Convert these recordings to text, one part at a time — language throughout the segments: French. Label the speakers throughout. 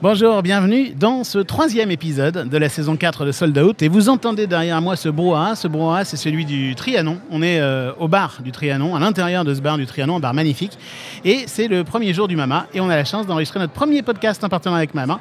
Speaker 1: Bonjour, bienvenue dans ce troisième épisode de la saison 4 de Sold Out. Et vous entendez derrière moi ce brouhaha. Ce brouhaha, c'est celui du Trianon. On est euh, au bar du Trianon, à l'intérieur de ce bar du Trianon, un bar magnifique. Et c'est le premier jour du Mama. Et on a la chance d'enregistrer notre premier podcast en partenariat avec Mama.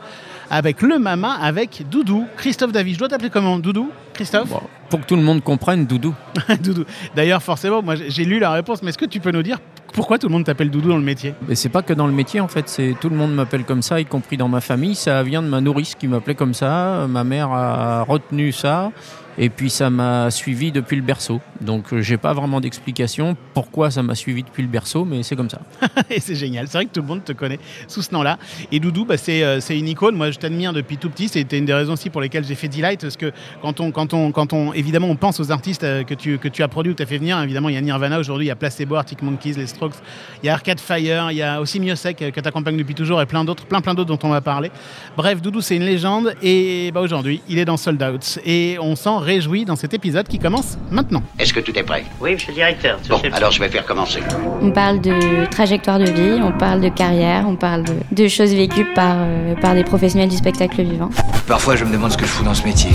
Speaker 1: Avec le Mama, avec Doudou, Christophe David. Je dois t'appeler comment? Doudou? Christophe?
Speaker 2: Bon, pour que tout le monde comprenne, Doudou.
Speaker 1: Doudou. D'ailleurs, forcément, moi j'ai lu la réponse, mais est-ce que tu peux nous dire pourquoi tout le monde t'appelle Doudou dans le métier?
Speaker 2: Mais c'est pas que dans le métier en fait, c'est tout le monde m'appelle comme ça, y compris dans ma famille. Ça vient de ma nourrice qui m'appelait comme ça. Ma mère a retenu ça. Et puis ça m'a suivi depuis le berceau. Donc euh, j'ai pas vraiment d'explication pourquoi ça m'a suivi depuis le berceau, mais c'est comme ça.
Speaker 1: Et c'est génial. C'est vrai que tout le monde te connaît sous ce nom-là. Et Doudou, bah, c'est euh, c'est une icône. Moi, je t'admire depuis tout petit. C'était une des raisons aussi pour lesquelles j'ai fait Delight. Parce que quand on, quand on, quand on, évidemment, on pense aux artistes euh, que tu, que tu as produits ou tu as fait venir, évidemment, il y a Nirvana aujourd'hui, il y a Placebo, Arctic Monkeys, les Strokes, il y a Arcade Fire, il y a aussi Miosek euh, que tu accompagnes depuis toujours et plein d'autres, plein, plein d'autres dont on va parler. Bref, Doudou, c'est une légende. Et bah, aujourd'hui, il est dans Sold Out. Et on s'en réjouit dans cet épisode qui commence maintenant.
Speaker 3: Est-ce que tout est prêt?
Speaker 4: Oui, monsieur le directeur. monsieur
Speaker 3: Bon,
Speaker 4: chef.
Speaker 3: alors je vais faire commencer.
Speaker 5: On parle de trajectoire de vie, on parle de carrière, on parle de, de choses vécues par, euh, par des professionnels du spectacle vivant.
Speaker 6: Parfois, je me demande ce que je fous dans ce métier.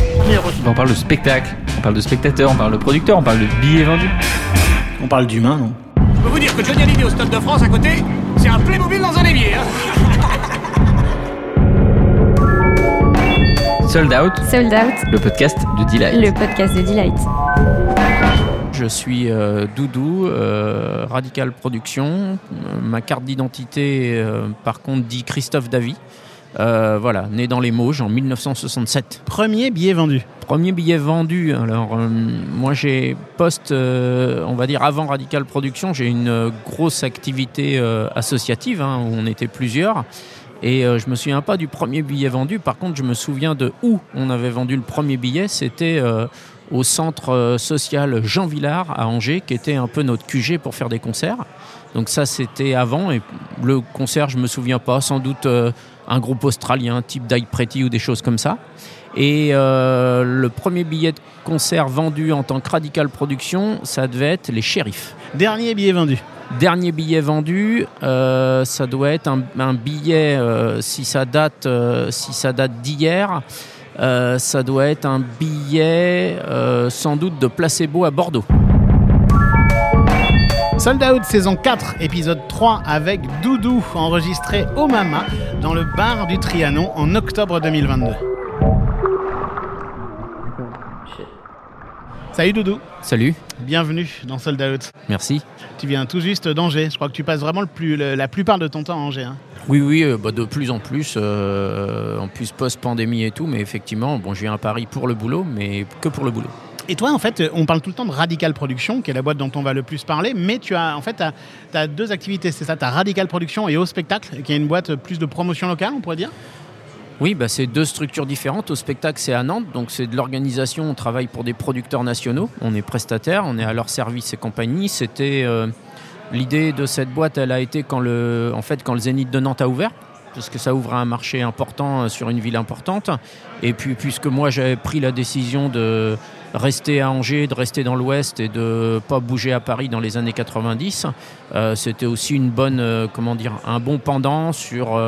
Speaker 7: On parle de spectacle, on parle de spectateur, on parle de producteur, on parle de billets vendus.
Speaker 8: On parle d'humain, non?
Speaker 9: Je peux vous dire que Johnny Hallyday au Stade de France à côté, c'est un Playmobil dans un évier. Hein
Speaker 7: Sold Out,
Speaker 5: Sold Out,
Speaker 7: le podcast de Delight.
Speaker 5: le podcast de Delight.
Speaker 2: Je suis euh, Doudou, euh, Radical Production. Ma carte d'identité, euh, par contre, dit Christophe Davy. Euh, voilà, né dans les Mauges en 1967.
Speaker 1: Premier billet vendu.
Speaker 2: Premier billet vendu. Alors, euh, moi, j'ai post, euh, on va dire avant Radical Production, j'ai une grosse activité euh, associative hein, où on était plusieurs. Et euh, je me souviens pas du premier billet vendu. Par contre, je me souviens de où on avait vendu le premier billet. C'était euh, au centre euh, social Jean Villard à Angers, qui était un peu notre QG pour faire des concerts. Donc ça, c'était avant. Et le concert, je me souviens pas. Sans doute euh, un groupe australien, type Die Pretty ou des choses comme ça. Et euh, le premier billet de concert vendu en tant que Radical Production, ça devait être les Shérifs.
Speaker 1: Dernier billet vendu.
Speaker 2: Dernier billet vendu, euh, ça doit être un, un billet, euh, si ça date, si ça date d'hier, ça doit être un billet sans doute de placebo à Bordeaux.
Speaker 1: Sold Out saison 4, épisode 3 avec Doudou, enregistré au Mama dans le bar du Trianon en octobre 2022. Salut Doudou,
Speaker 2: Salut,
Speaker 1: bienvenue dans Sold Out.
Speaker 2: merci.
Speaker 1: Tu viens tout juste d'Angers, je crois que tu passes vraiment le plus, le- la plupart de ton temps à Angers. hein.
Speaker 2: Oui, oui, euh, bah, de plus en plus, euh, en plus post-pandémie et tout, mais effectivement, bon, je viens à Paris pour le boulot, mais que pour le boulot.
Speaker 1: Et toi, en fait, on parle tout le temps de Radical Production, qui est la boîte dont on va le plus parler, mais tu as, en fait, tu as, deux activités, c'est ça, tu as Radical Production et Au Spectacle, qui est une boîte plus de promotion locale, on pourrait dire?
Speaker 2: Oui, bah, c'est deux structures différentes. Au spectacle, c'est à Nantes, donc c'est de l'organisation. On travaille pour des producteurs nationaux. On est prestataire, on est à leur service et compagnie. C'était euh, l'idée de cette boîte. Elle a été quand le, en fait, quand le Zénith de Nantes a ouvert, parce que ça ouvre un marché important euh, sur une ville importante. Et puis, puisque moi j'avais pris la décision de rester à Angers, de rester dans l'Ouest et de pas bouger à Paris dans les années 90, euh, c'était aussi une bonne, comment dire, un bon pendant sur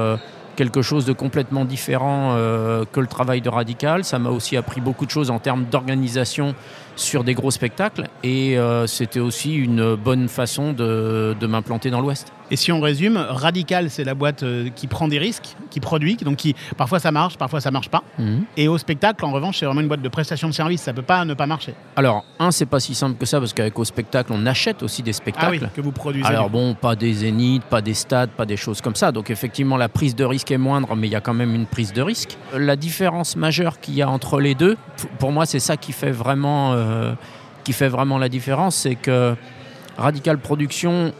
Speaker 2: quelque chose de complètement différent euh, que le travail de Radical. Ça m'a aussi appris beaucoup de choses en termes d'organisation sur des gros spectacles et euh, c'était aussi une bonne façon de, de m'implanter dans l'Ouest.
Speaker 1: Et si on résume, Radical, c'est la boîte euh, qui prend des risques, qui produit, donc qui, parfois ça marche, parfois ça marche pas.
Speaker 2: Mhm.
Speaker 1: Et au spectacle, en revanche, c'est vraiment une boîte de prestation de service, ça peut pas ne pas marcher.
Speaker 2: Alors, un, c'est pas si simple que ça parce qu'avec au spectacle, on achète aussi des
Speaker 1: Ah
Speaker 2: spectacles.
Speaker 1: oui, que vous produisez.
Speaker 2: Alors bon, pas des zéniths, pas des stades, pas des choses comme ça. Donc effectivement, la prise de risque est moindre, mais il y a quand même une prise de risque. La différence majeure qu'il y a entre les deux, pour moi, c'est ça qui fait vraiment, euh, qui fait vraiment la différence, c'est que Radical Production,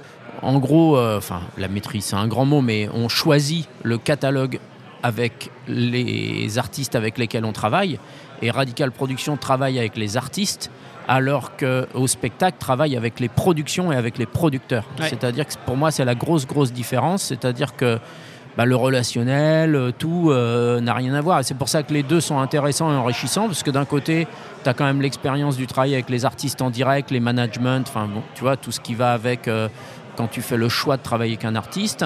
Speaker 2: en gros, euh, enfin la maîtrise, c'est un grand mot, mais on choisit le catalogue avec les artistes avec lesquels on travaille, et Radical Production travaille avec les artistes alors qu'au spectacle, travaille avec les productions et avec les producteurs.
Speaker 1: Ouais.
Speaker 2: C'est-à-dire que pour moi, c'est la grosse, grosse différence. C'est-à-dire que bah, le relationnel, euh, tout euh, n'a rien à voir. Et c'est pour ça que les deux sont intéressants et enrichissants, parce que d'un côté, tu as quand même l'expérience du travail avec les artistes en direct, les managements, enfin bon, tu vois, tout ce qui va avec euh, quand tu fais le choix de travailler avec un artiste.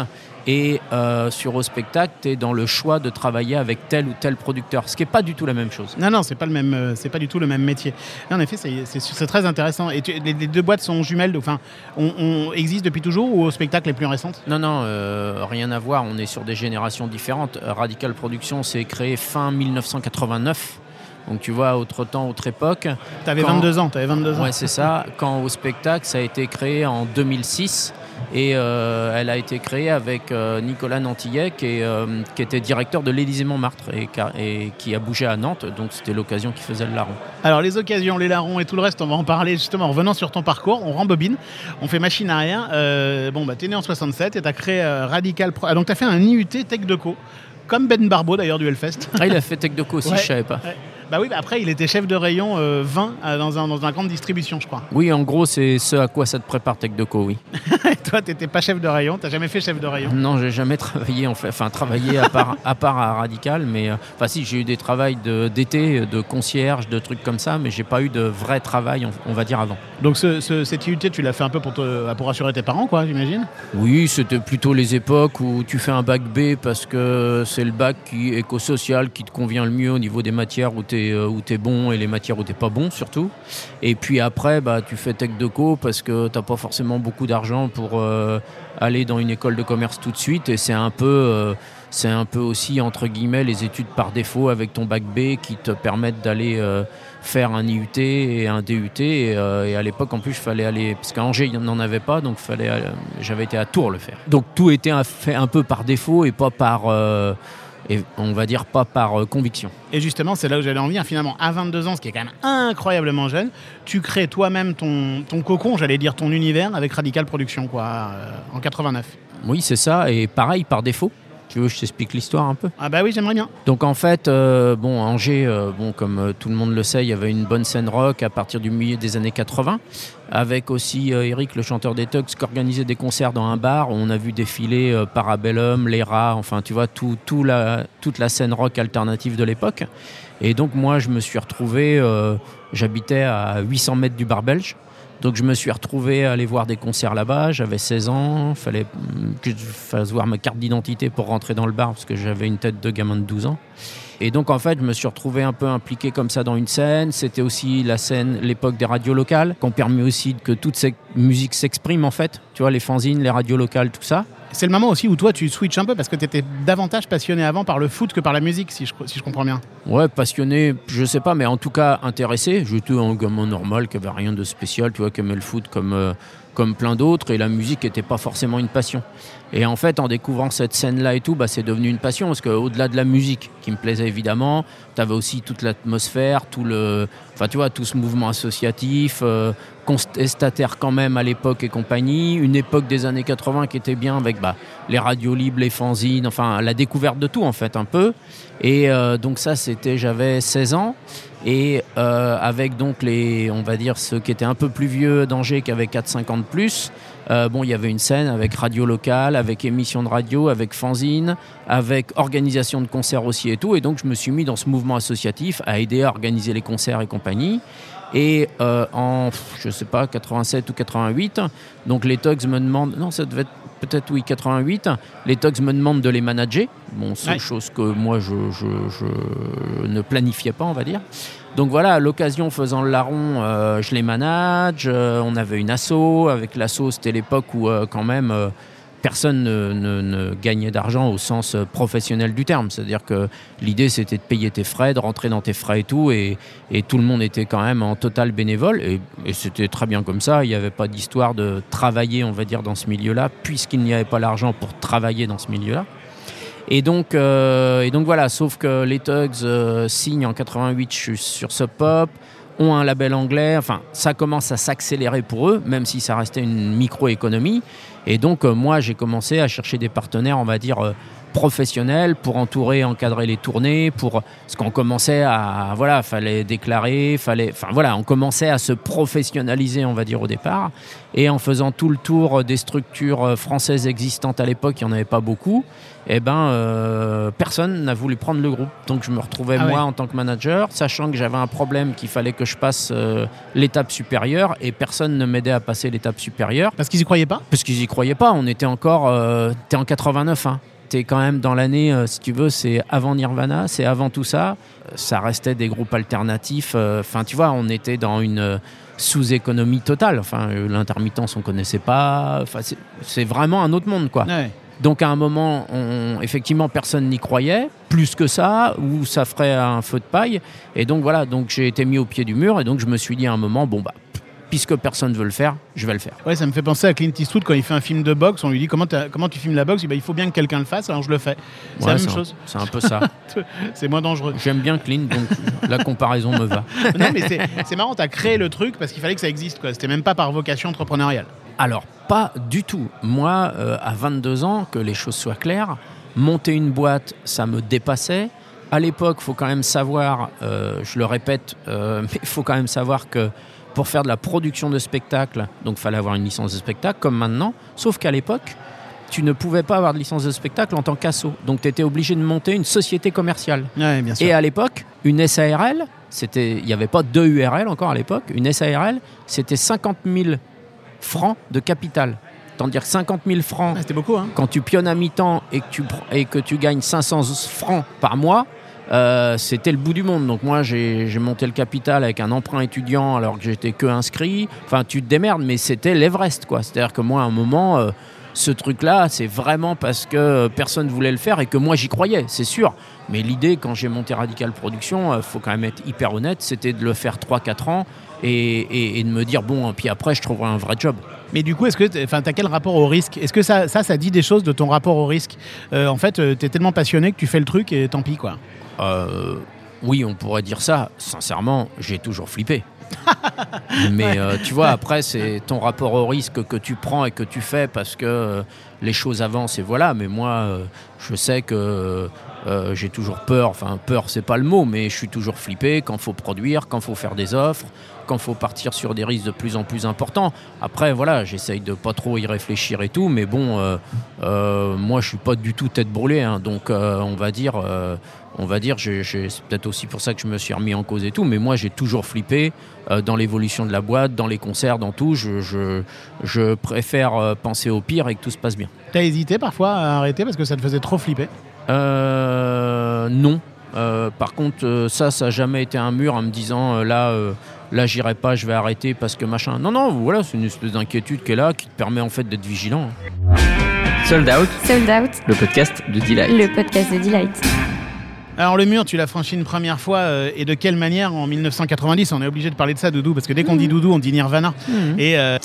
Speaker 2: Et euh, sur au spectacle, tu es dans le choix de travailler avec tel ou tel producteur, ce qui n'est pas du tout la même chose.
Speaker 1: Non, non, c'est pas le même, euh, c'est pas du tout le même métier. Non, en effet, c'est- très intéressant. Et tu- les, les deux boîtes sont jumelles, enfin, on, on existe depuis toujours ou au spectacle les plus récentes
Speaker 2: Non, non, euh, rien à voir. On est sur des générations différentes. Radical Production s'est créé fin 1989. Donc tu vois, autre temps, autre époque.
Speaker 1: T'avais
Speaker 2: Quand-
Speaker 1: 22 ans, t'avais 22 ans.
Speaker 2: Ouais, c'est ça. Quand au spectacle, ça a été créé en 2006. Et euh, elle a été créée avec euh, Nicolas Nantillet, qui, est, euh, qui était directeur de l'Élysée Montmartre et, qui- et qui a bougé à Nantes. Donc c'était l'occasion qui faisait le larron.
Speaker 1: Alors les occasions, les larrons et tout le reste, on va en parler justement en revenant sur ton parcours. On rembobine, on fait machine arrière. Bon, bah t'es né en 67 et t'as créé Radical Pro. Ah, donc t'as fait un IUT Tech Deco, comme Ben Barbeau d'ailleurs du Hellfest.
Speaker 2: Ah, il a fait Tech Deco aussi,
Speaker 1: Ouais.
Speaker 2: je savais pas.
Speaker 1: Ouais. Bah oui, bah après il était chef de rayon euh, vin euh, dans, un, dans un grande distribution, je crois.
Speaker 2: Oui, en gros, c'est ce à quoi ça te prépare Tech Deco, oui.
Speaker 1: Et toi, t'étais pas chef de rayon, t'as jamais fait chef de rayon?
Speaker 2: Non, j'ai jamais travaillé en fait, enfin travaillé à part, à part à Radical, mais euh, enfin si j'ai eu des travails d'été, de, concierge, de trucs comme ça, mais j'ai pas eu de vrai travail, on, on va dire avant.
Speaker 1: Donc ce, ce- cette IUT, tu l'as fait un peu pour, te, pour assurer tes parents, quoi, j'imagine?
Speaker 2: Oui, c'était plutôt les époques où tu fais un bac B parce que c'est le bac éco-social qui te convient le mieux au niveau des matières où tu es, bon et les matières où tu pas bon surtout. Et puis après, bah, tu fais Tech Deco parce que tu pas forcément beaucoup d'argent pour euh, aller dans une école de commerce tout de suite et c'est un peu... euh, c'est un peu aussi, entre guillemets, les études par défaut avec ton bac B qui te permettent d'aller euh, faire un IUT et un DUT. Et, euh, à l'époque, en plus, il fallait aller. Parce qu'à Angers, il n'en avait pas, donc fallait, j'avais été à Tours le faire. Donc tout était fait un peu par défaut et pas par. Et on va dire pas par euh, conviction.
Speaker 1: Et justement, c'est là où j'allais en venir. Finalement, à 22 ans, ce qui est quand même incroyablement jeune, tu crées toi-même ton, ton cocon, j'allais dire ton univers, avec Radical Production, quoi, euh, en 89.
Speaker 2: Oui, c'est ça. Et pareil, par défaut. Tu veux que je t'explique l'histoire un peu?
Speaker 1: Ah bah oui, j'aimerais bien.
Speaker 2: Donc en fait, euh, bon, à Angers, euh, bon, comme euh, tout le monde le sait, il y avait une bonne scène rock à partir du milieu des années 80, avec aussi euh, Eric, le chanteur des Tugs, qui organisait des concerts dans un bar. On a vu défiler euh, Parabellum, Les Rats, enfin tu vois, tout, tout la, toute la scène rock alternative de l'époque. Et donc moi, je me suis retrouvé, euh, j'habitais à 800 mètres du bar belge. Donc je me suis retrouvé à aller voir des concerts là-bas. J'avais 16 ans. Fallait que je fasse voir ma carte d'identité pour rentrer dans le bar parce que j'avais une tête de gamin de 12 ans. Et donc en fait, je me suis retrouvé un peu impliqué comme ça dans une scène. C'était aussi la scène, l'époque des radios locales, qui ont permis aussi que toute cette musique s'exprime en fait. Tu vois, les fanzines, les radios locales, tout ça.
Speaker 1: C'est le moment aussi où toi, tu switches un peu parce que tu étais davantage passionné avant par le foot que par la musique, si je, si je comprends bien.
Speaker 2: Ouais, passionné, je sais pas, mais en tout cas intéressé. J'étais un gamin normal qui avait rien de spécial, tu vois, qui aimait le foot comme, euh, comme plein d'autres, et la musique n'était pas forcément une passion. Et en fait, en découvrant cette scène-là et tout, bah, c'est devenu une passion, parce qu'au-delà de la musique, qui me plaisait évidemment, tu avais aussi toute l'atmosphère, tout le, enfin, tu vois, tout ce mouvement associatif, euh, quand même à l'époque et compagnie, une époque des années 80 qui était bien avec bah, les radios libres, les fanzines, enfin la découverte de tout en fait un peu. Et euh, donc ça c'était, j'avais 16 ans et euh, avec donc les, on va dire ceux qui étaient un peu plus vieux d'Angers qui avaient 4-5 ans de plus, euh, bon il y avait une scène avec radio locale, avec émission de radio, avec fanzine, avec organisation de concerts aussi et tout. Et donc je me suis mis dans ce mouvement associatif à aider à organiser les concerts et compagnie. Et euh, en, je sais pas, 87 ou 88, donc les Tugs me demandent, non, ça devait être peut-être oui, 88, les Tugs me demandent de les manager. Bon, c'est
Speaker 1: Ouais.
Speaker 2: chose que moi je, je- je ne planifiais pas, on va dire. Donc voilà, l'occasion, faisant le larron, euh, je les manage. euh, on avait une asso. Avec l'asso, c'était l'époque où euh, quand même personne ne, gagnait d'argent au sens professionnel du terme. C'est-à-dire que l'idée, c'était de payer tes frais, de rentrer dans tes frais et tout. Et, et tout le monde était quand même en total bénévole. Et, et c'était très bien comme ça. Il n'y avait pas d'histoire de travailler, on va dire, dans ce milieu-là, puisqu'il n'y avait pas l'argent pour travailler dans ce milieu-là. Et donc, euh, et donc voilà, sauf que les Tugs euh, signent en 88 je suis sur Sub Pop, ont un label anglais, enfin ça commence à s'accélérer pour eux, même si ça restait une microéconomie. Et donc euh, moi j'ai commencé à chercher des partenaires, on va dire, professionnel pour entourer, encadrer les tournées, pour ce qu'on commençait à voilà, fallait déclarer, fallait, enfin voilà, on commençait à se professionnaliser, on va dire au départ, et en faisant tout le tour des structures françaises existantes à l'époque, il n'y en avait pas beaucoup. Eh ben, euh, personne n'a voulu prendre le groupe. Donc je me retrouvais
Speaker 1: Ah
Speaker 2: moi
Speaker 1: ouais.
Speaker 2: en tant que manager, sachant que j'avais un problème qu'il fallait que je passe euh, l'étape supérieure, et personne ne m'aidait à passer l'étape supérieure.
Speaker 1: Parce qu'ils y croyaient pas?
Speaker 2: Parce qu'ils y croyaient pas. On était encore. Euh, T'es en 89, hein. T'es quand même dans l'année, euh, si tu veux, c'est avant Nirvana, c'est avant tout ça. Ça restait des groupes alternatifs. euh, Enfin, tu vois, on était dans une euh, sous-économie totale. Enfin, l'intermittence, on connaissait pas. Enfin, c'est- c'est vraiment un autre monde, quoi.
Speaker 1: Ouais.
Speaker 2: Donc à un moment, on- effectivement, personne n'y croyait, plus que ça, ou ça ferait un feu de paille. Et donc voilà, donc j'ai été mis au pied du mur, et donc je me suis dit à un moment, bon bah, puisque personne ne veut le faire, je vais le faire.
Speaker 1: Ouais, ça me fait penser à Clint Eastwood quand il fait un film de boxe. On lui dit comment, tu filmes la boxe? Dit, bah, il faut bien que quelqu'un le fasse, alors je le fais. C'est
Speaker 2: Ouais,
Speaker 1: la même
Speaker 2: un-
Speaker 1: chose.
Speaker 2: C'est un peu ça.
Speaker 1: C'est moins dangereux.
Speaker 2: J'aime bien Clean, donc la comparaison me va.
Speaker 1: non, mais c'est marrant, tu as créé le truc parce qu'il fallait que ça existe. C'était même pas par vocation entrepreneuriale.
Speaker 2: Alors, pas du tout. Moi, euh, à 22 ans, que les choses soient claires, monter une boîte, ça me dépassait. À l'époque, il faut quand même savoir, euh, je le répète, euh, mais il faut quand même savoir que pour faire de la production de spectacle, donc il fallait avoir une licence de spectacle, comme maintenant, sauf qu'à l'époque, tu ne pouvais pas avoir de licence de spectacle en tant qu'asso. Donc tu étais obligé de monter une société commerciale.
Speaker 1: Ouais, bien sûr.
Speaker 2: Et à l'époque, une SARL, c'était, il n'y avait pas deux URL encore à l'époque, une SARL, c'était 50 000 francs de capital. C'est-à-dire 50 000 francs
Speaker 1: C'était beaucoup, hein
Speaker 2: quand tu pionnes à mi-temps et que tu, et que tu gagnes 500 francs par mois, euh, c'était le bout du monde. Donc moi, j'ai monté le capital avec un emprunt étudiant alors que j'étais que inscrit. Enfin, tu te démerdes, mais c'était l'Everest, quoi. C'est-à-dire que moi, à un moment, euh, ce truc-là, c'est vraiment parce que personne voulait le faire et que moi, j'y croyais, c'est sûr. Mais l'idée, quand j'ai monté Radical Production, il faut quand même être hyper honnête, c'était de le faire 3-4 ans et- et de me dire, bon, puis après, je trouverai un vrai job.
Speaker 1: Mais du coup, est-ce que tu as quel rapport au risque? Est-ce que ça, ça, ça dit des choses de ton rapport au risque? Euh, En fait, tu es tellement passionné que tu fais le truc et tant pis, quoi.
Speaker 2: Euh, oui, on pourrait dire ça. Sincèrement, j'ai toujours flippé. Mais euh, tu vois, après, c'est ton rapport au risque que tu prends et que tu fais parce que euh, les choses avancent et voilà. Mais moi, euh, je sais que euh, j'ai toujours peur. Enfin, peur, c'est pas le mot, mais je suis toujours flippé quand faut produire, quand faut faire des offres, quand faut partir sur des risques de plus en plus importants. Après, voilà, j'essaye de pas trop y réfléchir et tout, mais bon, euh, euh, moi, je suis pas du tout tête brûlée, hein. donc euh, on va dire. on va dire, c'est peut-être aussi pour ça que je me suis remis en cause et tout, mais moi j'ai toujours flippé dans l'évolution de la boîte, dans les concerts, dans tout. Je, je, je préfère penser au pire et que tout se passe bien.
Speaker 1: T'as hésité parfois à arrêter parce que ça te faisait trop flipper?
Speaker 2: Non. Euh, par contre, euh, ça, ça n'a jamais été un mur en me disant euh, là, là, j'irai pas, je vais arrêter parce que machin. Non, non, voilà, c'est une espèce d'inquiétude qui est là, qui te permet en fait d'être vigilant.
Speaker 7: Sold Out,
Speaker 5: Sold Out,
Speaker 7: le podcast de Delight.
Speaker 5: le podcast de Delight.
Speaker 1: Alors le mur, tu l'as franchi une première fois euh, et de quelle manière en 1990 On est obligé de parler de ça, Doudou, parce que dès qu'on dit Doudou, on dit Nirvana. Et euh,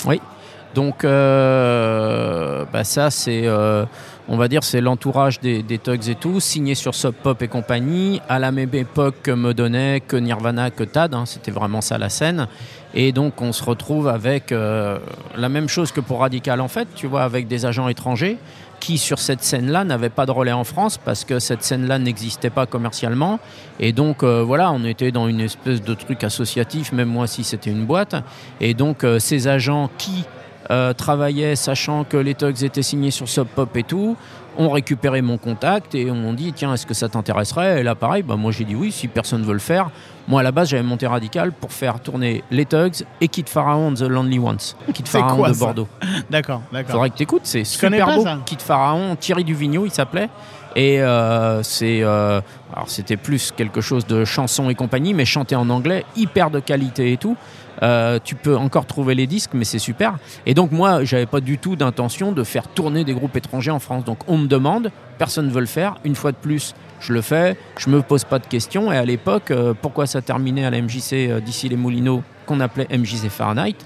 Speaker 2: Donc euh, bah ça c'est euh, on va dire c'est l'entourage des, Tugs et tout, signé sur Sub Pop et compagnie, à la même époque que me donnait que Nirvana, que Tad, hein, c'était vraiment ça la scène. Et donc on se retrouve avec euh, la même chose que pour Radical en fait, tu vois, avec des agents étrangers qui sur cette scène-là n'avaient pas de relais en France parce que cette scène-là n'existait pas commercialement. Et donc euh, voilà, on était dans une espèce de truc associatif, même moi si c'était une boîte. Et donc euh, ces agents qui euh, travaillaient sachant que les Tugs étaient signés sur Sub Pop et tout, ont récupéré mon contact et ont dit tiens est-ce que ça t'intéresserait? Et là pareil, bah, moi j'ai dit oui si personne veut le faire. Moi à la base j'avais monté Radical pour faire tourner les Tugs et Kid Pharaon The Lonely Ones. Kid Pharaon
Speaker 1: quoi,
Speaker 2: de Bordeaux.
Speaker 1: d'accord, d'accord.
Speaker 2: Faudrait que t'écoutes, c'est super
Speaker 1: pas,
Speaker 2: beau.
Speaker 1: ça.
Speaker 2: Kid Pharaon, Thierry Duvigneau, il s'appelait. Et euh, c'est, euh, alors c'était plus quelque chose de chanson et compagnie, mais chanté en anglais, hyper de qualité et tout. Euh, tu peux encore trouver les disques, mais c'est super. Et donc moi, j'avais pas du tout d'intention de faire tourner des groupes étrangers en France. Donc on me demande, personne ne veut le faire. Une fois de plus, je le fais. Je me pose pas de questions. Et à l'époque, euh, pourquoi ça terminait à la MJC euh, d'ici les Moulineaux, qu'on appelait MJC Fahrenheit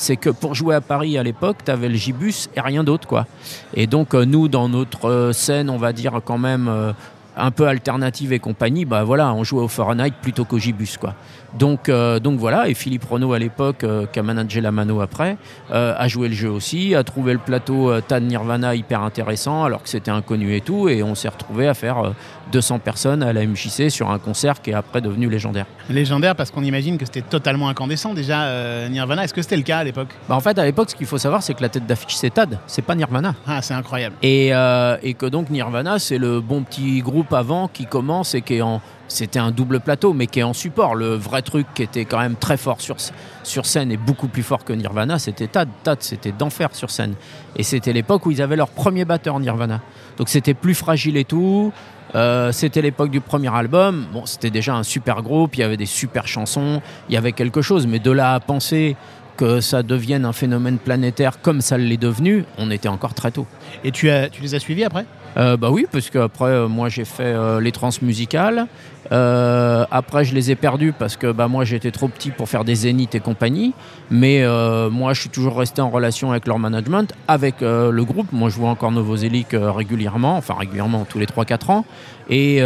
Speaker 2: c'est que pour jouer à Paris à l'époque, tu avais le Gibus et rien d'autre. quoi. Et donc, nous, dans notre scène, on va dire quand même un peu alternative et compagnie, bah voilà, on jouait au Fahrenheit plutôt qu'au Gibus, quoi. Donc, euh, donc voilà, et Philippe Renaud à l'époque, euh, qui a managé la Mano après, euh, a joué le jeu aussi, a trouvé le plateau euh, Tad Nirvana hyper intéressant, alors que c'était inconnu et tout, et on s'est retrouvé à faire euh, 200 personnes à la MJC sur un concert qui est après devenu légendaire.
Speaker 1: Légendaire parce qu'on imagine que c'était totalement incandescent déjà Nirvana. Est-ce que c'était le cas à l'époque?
Speaker 2: Bah, en fait, à l'époque, ce qu'il faut savoir, c'est que la tête d'affiche, c'est Tad, c'est pas Nirvana.
Speaker 1: Ah, c'est incroyable.
Speaker 2: Et, et que donc Nirvana, c'est le bon petit groupe avant qui commence et qui est en. C'était un double plateau, mais qui est en support. Le vrai truc qui était quand même très fort sur, sur scène et beaucoup plus fort que Nirvana, c'était Tad. Tad, c'était d'enfer sur scène. Et c'était l'époque où ils avaient leur premier batteur Nirvana. Donc c'était plus fragile et tout. Euh, c'était l'époque du premier album. Bon, c'était déjà un super groupe, il y avait des super chansons, il y avait quelque chose. Mais de là à penser que ça devienne un phénomène planétaire comme ça l'est devenu, on était encore très tôt.
Speaker 1: Et tu, as, tu les as suivis après?
Speaker 2: Euh, bah oui, parce qu'après, euh, moi j'ai fait euh, les trans musicales. Euh, après, je les ai perdus parce que bah, moi j'étais trop petit pour faire des zéniths et compagnie. Mais moi je suis toujours resté en relation avec leur management, avec le groupe. Moi je vois encore euh, régulièrement, enfin régulièrement tous les 3-4 ans. Et,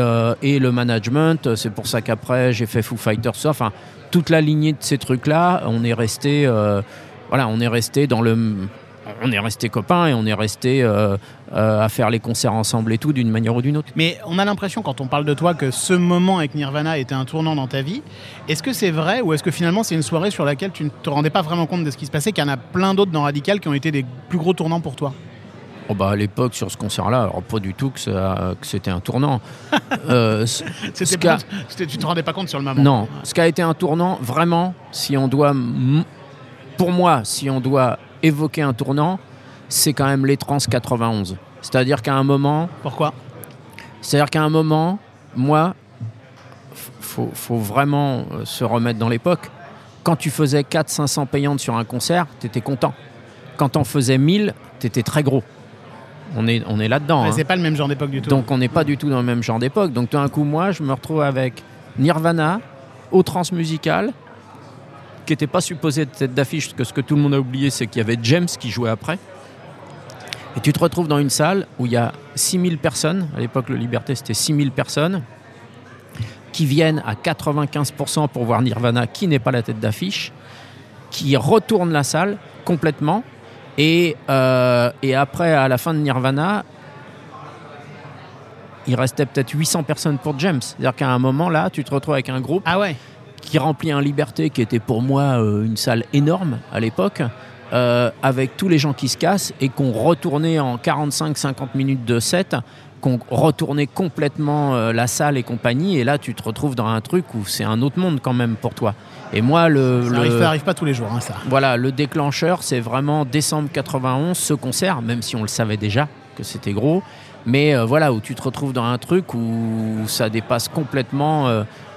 Speaker 2: et le management, c'est pour ça qu'après j'ai fait Foo Fighters. Enfin, toute la lignée de ces trucs-là, on est resté. voilà, on est resté dans le on est resté copains et on est resté euh, euh, à faire les concerts ensemble et tout d'une manière ou d'une autre.
Speaker 1: Mais on a l'impression, quand on parle de toi, que ce moment avec Nirvana était un tournant dans ta vie. Est-ce que c'est vrai ou est-ce que finalement c'est une soirée sur laquelle tu ne te rendais pas vraiment compte de ce qui se passait, qu'il y en a plein d'autres dans Radical qui ont été des plus gros tournants pour toi?
Speaker 2: Oh bah à l'époque sur ce concert-là, pas du tout que, ça- que c'était un tournant. Euh,
Speaker 1: C'était pas- Tu te rendais pas compte sur le moment
Speaker 2: non, ce qui a été un tournant, vraiment, si on doit, pour moi, si on doit évoquer un tournant, c'est quand même les trans 91. C'est-à-dire qu'à un moment,
Speaker 1: Pourquoi?
Speaker 2: C'est-à-dire qu'à un moment, moi, faut, faut vraiment euh, se remettre dans l'époque. Quand tu faisais 400-500 payantes sur un concert, tu étais content. Quand t'en faisais 1000, tu étais très gros. On est, on est là-dedans.
Speaker 1: Mais
Speaker 2: hein.
Speaker 1: C'est pas le même genre d'époque du tout.
Speaker 2: Donc on n'est pas du tout dans le même genre d'époque. Donc tout d'un coup, moi, je me retrouve avec Nirvana, au transmusical, qui n'était pas supposé être tête d'affiche, parce que ce que tout le monde a oublié, c'est qu'il y avait James qui jouait après. Et tu te retrouves dans une salle où il y a 6000 personnes, à l'époque le Liberté c'était 6000 personnes, qui viennent à 95% pour voir Nirvana, qui n'est pas la tête d'affiche, qui retournent la salle complètement. Et, euh, et après, à la fin de Nirvana, il restait peut-être 800 personnes pour James. C'est-à-dire qu'à un moment, là, tu te retrouves avec un groupe
Speaker 1: Ah ouais
Speaker 2: qui remplit un Liberté qui était pour moi euh, une salle énorme à l'époque, euh, avec tous les gens qui se cassent et qu'on retournait en 45-50 minutes de set, qu'on retournait complètement euh, la salle et compagnie, et là tu te retrouves dans un truc où c'est un autre monde quand même pour toi. Et moi, le,
Speaker 1: Ça
Speaker 2: le-
Speaker 1: arrive, pas, arrive pas tous les jours, hein, ça.
Speaker 2: voilà, le déclencheur, c'est vraiment décembre 91, ce concert, même si on le savait déjà que c'était gros. Mais euh, voilà, où tu te retrouves dans un truc où ça dépasse complètement